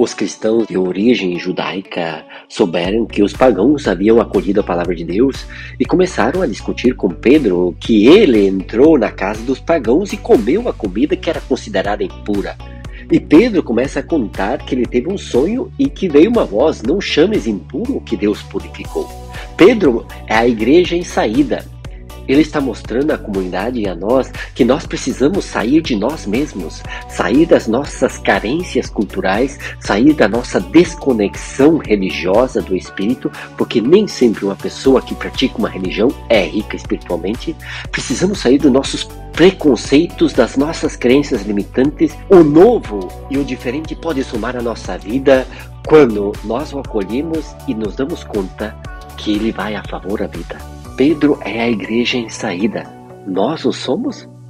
Os cristãos de origem judaica souberam que os pagãos haviam acolhido a palavra de Deus e começaram a discutir com Pedro que ele entrou na casa dos pagãos e comeu a comida que era considerada impura. E Pedro começa a contar que ele teve um sonho e que veio uma voz: Não chames impuro o que Deus purificou. Pedro é a igreja em saída, ele está mostrando à comunidade e a nós que nós precisamos sair de nós mesmos, sair das nossas carências culturais, sair da nossa desconexão religiosa do espírito, porque nem sempre uma pessoa que pratica uma religião é rica espiritualmente. Precisamos sair dos nossos preconceitos, das nossas crenças limitantes. O novo e o diferente pode somar a nossa vida quando nós o acolhemos e nos damos conta que ele vai a favor da vida. Pedro é a igreja em saída. Nós o somos?